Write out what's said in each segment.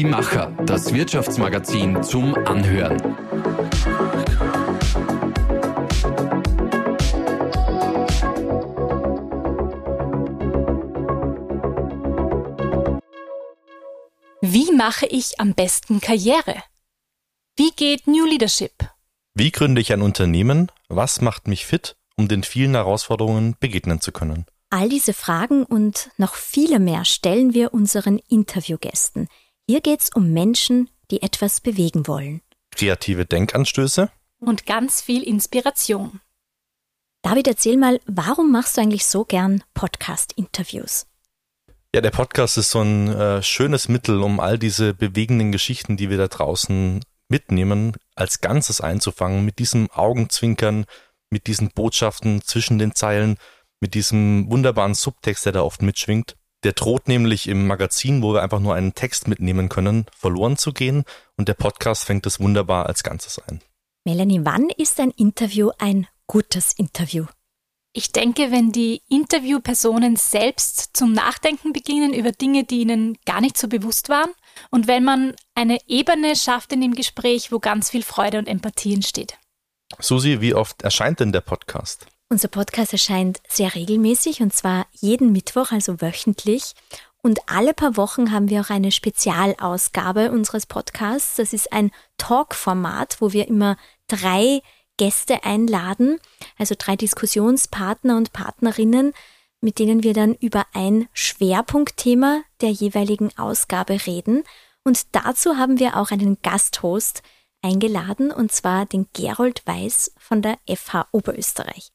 Die Macher, das Wirtschaftsmagazin zum Anhören. Wie mache ich am besten Karriere? Wie geht New Leadership? Wie gründe ich ein Unternehmen? Was macht mich fit, um den vielen Herausforderungen begegnen zu können? All diese Fragen und noch viele mehr stellen wir unseren Interviewgästen. Hier geht es um Menschen, die etwas bewegen wollen. Kreative Denkanstöße? Und ganz viel Inspiration. David, erzähl mal, warum machst du eigentlich so gern Podcast-Interviews? Ja, der Podcast ist so ein äh, schönes Mittel, um all diese bewegenden Geschichten, die wir da draußen mitnehmen, als Ganzes einzufangen, mit diesem Augenzwinkern, mit diesen Botschaften zwischen den Zeilen, mit diesem wunderbaren Subtext, der da oft mitschwingt. Der droht nämlich im Magazin, wo wir einfach nur einen Text mitnehmen können, verloren zu gehen und der Podcast fängt es wunderbar als Ganzes ein. Melanie, wann ist ein Interview ein gutes Interview? Ich denke, wenn die Interviewpersonen selbst zum Nachdenken beginnen über Dinge, die ihnen gar nicht so bewusst waren und wenn man eine Ebene schafft in dem Gespräch, wo ganz viel Freude und Empathie entsteht. Susi, wie oft erscheint denn der Podcast? Unser Podcast erscheint sehr regelmäßig und zwar jeden Mittwoch, also wöchentlich. Und alle paar Wochen haben wir auch eine Spezialausgabe unseres Podcasts. Das ist ein Talk-Format, wo wir immer drei Gäste einladen, also drei Diskussionspartner und Partnerinnen, mit denen wir dann über ein Schwerpunktthema der jeweiligen Ausgabe reden. Und dazu haben wir auch einen Gasthost eingeladen, und zwar den Gerold Weiß von der FH Oberösterreich.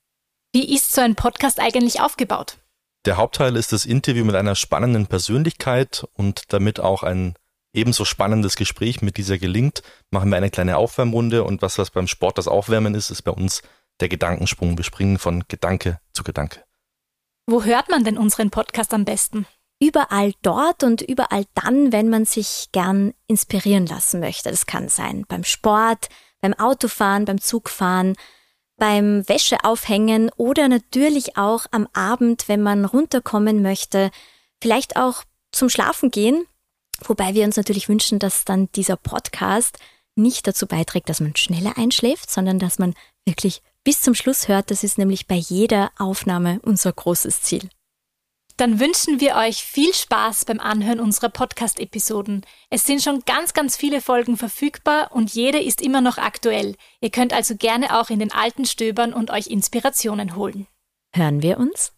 Wie ist so ein Podcast eigentlich aufgebaut? Der Hauptteil ist das Interview mit einer spannenden Persönlichkeit und damit auch ein ebenso spannendes Gespräch mit dieser gelingt, machen wir eine kleine Aufwärmrunde und was was beim Sport das Aufwärmen ist, ist bei uns der Gedankensprung. Wir springen von Gedanke zu Gedanke. Wo hört man denn unseren Podcast am besten? Überall dort und überall dann, wenn man sich gern inspirieren lassen möchte. Das kann sein beim Sport, beim Autofahren, beim Zugfahren, beim Wäscheaufhängen oder natürlich auch am Abend, wenn man runterkommen möchte. Vielleicht auch zum Schlafen gehen, Wobei wir uns natürlich wünschen, dass dann dieser Podcast nicht dazu beiträgt, dass man schneller einschläft, sondern dass man wirklich bis zum Schluss hört. Das ist nämlich bei jeder Aufnahme unser großes Ziel. Dann wünschen wir euch viel Spaß beim Anhören unserer Podcast-Episoden. Es sind schon ganz, ganz viele Folgen verfügbar und jede ist immer noch aktuell. Ihr könnt also gerne auch in den alten stöbern und euch Inspirationen holen. Hören wir uns?